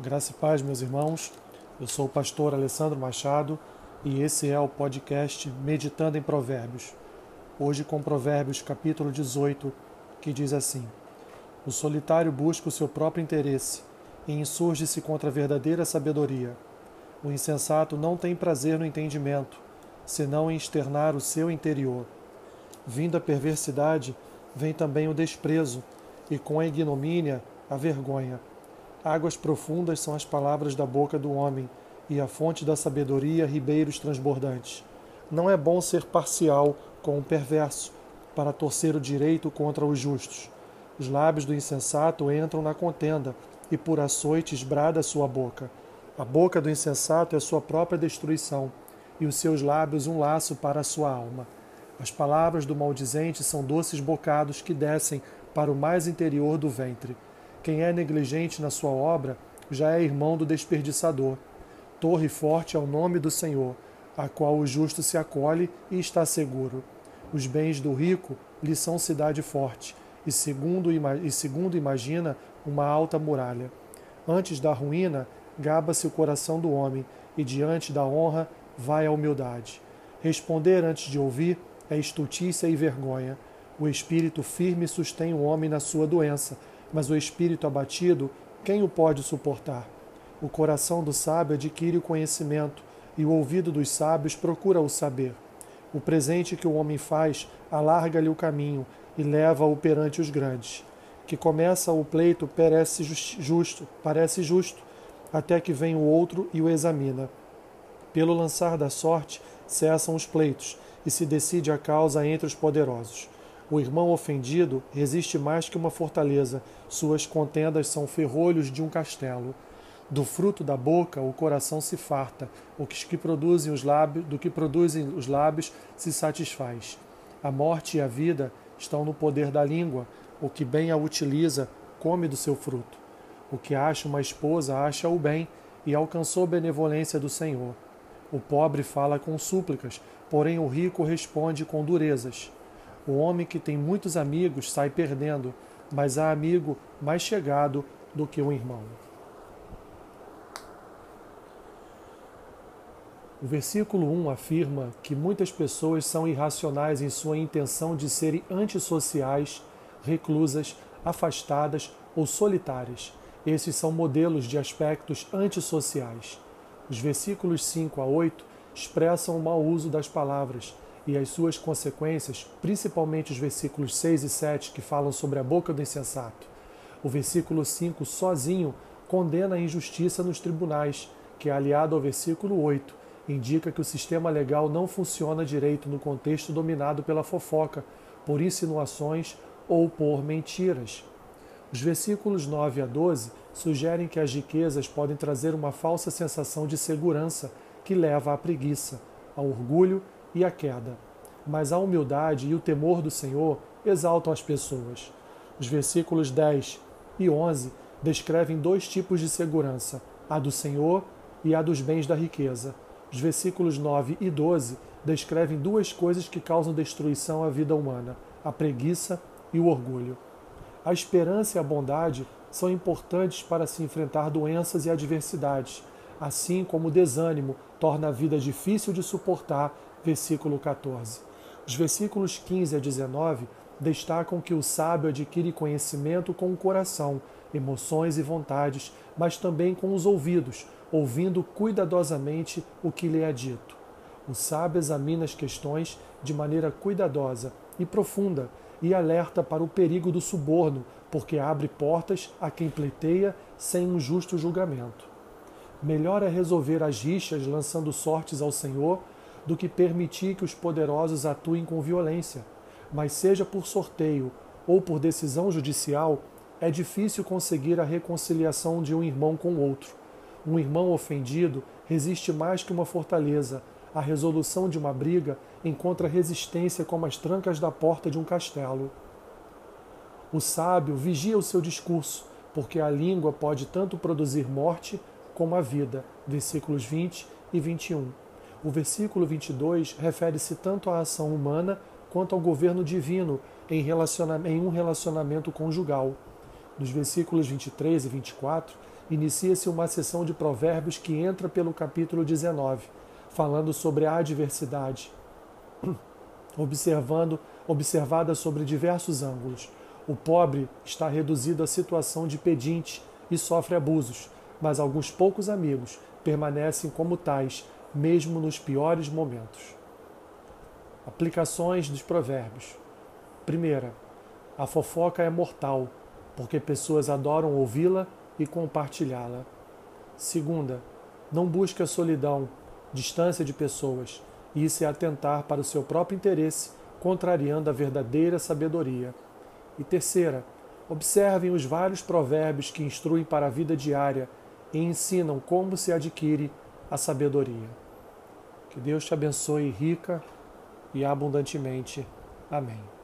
Graça e paz, meus irmãos. Eu sou o pastor Alessandro Machado e esse é o podcast Meditando em Provérbios. Hoje com Provérbios capítulo 18, que diz assim: O solitário busca o seu próprio interesse e insurge-se contra a verdadeira sabedoria. O insensato não tem prazer no entendimento, senão em externar o seu interior. Vindo a perversidade, vem também o desprezo, e com a ignomínia, a vergonha. Águas profundas são as palavras da boca do homem, e a fonte da sabedoria, ribeiros transbordantes. Não é bom ser parcial com o perverso, para torcer o direito contra os justos. Os lábios do insensato entram na contenda, e por açoites brada sua boca. A boca do insensato é sua própria destruição, e os seus lábios um laço para a sua alma. As palavras do maldizente são doces bocados que descem para o mais interior do ventre. Quem é negligente na sua obra já é irmão do desperdiçador. Torre forte é o nome do Senhor, a qual o justo se acolhe e está seguro. Os bens do rico lhe são cidade forte, e segundo, e segundo imagina, uma alta muralha. Antes da ruína, gaba-se o coração do homem, e diante da honra vai a humildade. Responder antes de ouvir é estultícia e vergonha. O espírito firme sustém o homem na sua doença, mas o espírito abatido, quem o pode suportar? O coração do sábio adquire o conhecimento, e o ouvido dos sábios procura o saber. O presente que o homem faz alarga-lhe o caminho e leva-o perante os grandes. Que começa o pleito parece justo, parece justo, até que vem o outro e o examina. Pelo lançar da sorte cessam os pleitos e se decide a causa entre os poderosos. O irmão ofendido resiste mais que uma fortaleza, suas contendas são ferrolhos de um castelo. Do fruto da boca o coração se farta, o que produzem os lábios, do que produzem os lábios se satisfaz. A morte e a vida estão no poder da língua, o que bem a utiliza come do seu fruto. O que acha uma esposa acha o bem e alcançou benevolência do Senhor. O pobre fala com súplicas, porém o rico responde com durezas. O homem que tem muitos amigos sai perdendo, mas há amigo mais chegado do que um irmão. O versículo 1 afirma que muitas pessoas são irracionais em sua intenção de serem antissociais, reclusas, afastadas ou solitárias. Esses são modelos de aspectos antissociais. Os versículos 5 a 8 expressam o mau uso das palavras e as suas consequências, principalmente os versículos 6 e 7 que falam sobre a boca do insensato. O versículo 5 sozinho condena a injustiça nos tribunais, que é aliado ao versículo 8, indica que o sistema legal não funciona direito no contexto dominado pela fofoca, por insinuações ou por mentiras. Os versículos 9 a 12 sugerem que as riquezas podem trazer uma falsa sensação de segurança que leva à preguiça, ao orgulho e a queda. Mas a humildade e o temor do Senhor exaltam as pessoas. Os versículos 10 e 11 descrevem dois tipos de segurança, a do Senhor e a dos bens da riqueza. Os versículos 9 e 12 descrevem duas coisas que causam destruição à vida humana: a preguiça e o orgulho. A esperança e a bondade são importantes para se enfrentar doenças e adversidades, assim como o desânimo torna a vida difícil de suportar versículo 14. Os versículos 15 a 19 destacam que o sábio adquire conhecimento com o coração, emoções e vontades, mas também com os ouvidos, ouvindo cuidadosamente o que lhe é dito. O sábio examina as questões de maneira cuidadosa e profunda e alerta para o perigo do suborno, porque abre portas a quem pleiteia sem um justo julgamento. Melhor é resolver as rixas lançando sortes ao Senhor do que permitir que os poderosos atuem com violência. Mas, seja por sorteio ou por decisão judicial, é difícil conseguir a reconciliação de um irmão com outro. Um irmão ofendido resiste mais que uma fortaleza. A resolução de uma briga encontra resistência como as trancas da porta de um castelo. O sábio vigia o seu discurso, porque a língua pode tanto produzir morte como a vida. Versículos 20 e 21. O versículo 22 refere-se tanto à ação humana quanto ao governo divino em, em um relacionamento conjugal. Nos versículos 23 e 24, inicia-se uma sessão de provérbios que entra pelo capítulo 19, falando sobre a adversidade, observando, observada sobre diversos ângulos. O pobre está reduzido à situação de pedinte e sofre abusos, mas alguns poucos amigos permanecem como tais, mesmo nos piores momentos. Aplicações dos provérbios. Primeira, a fofoca é mortal, porque pessoas adoram ouvi-la e compartilhá-la. Segunda, não busque a solidão, distância de pessoas. Isso é atentar para o seu próprio interesse, contrariando a verdadeira sabedoria. E terceira, observem os vários provérbios que instruem para a vida diária e ensinam como se adquire a sabedoria. Que Deus te abençoe rica e abundantemente. Amém.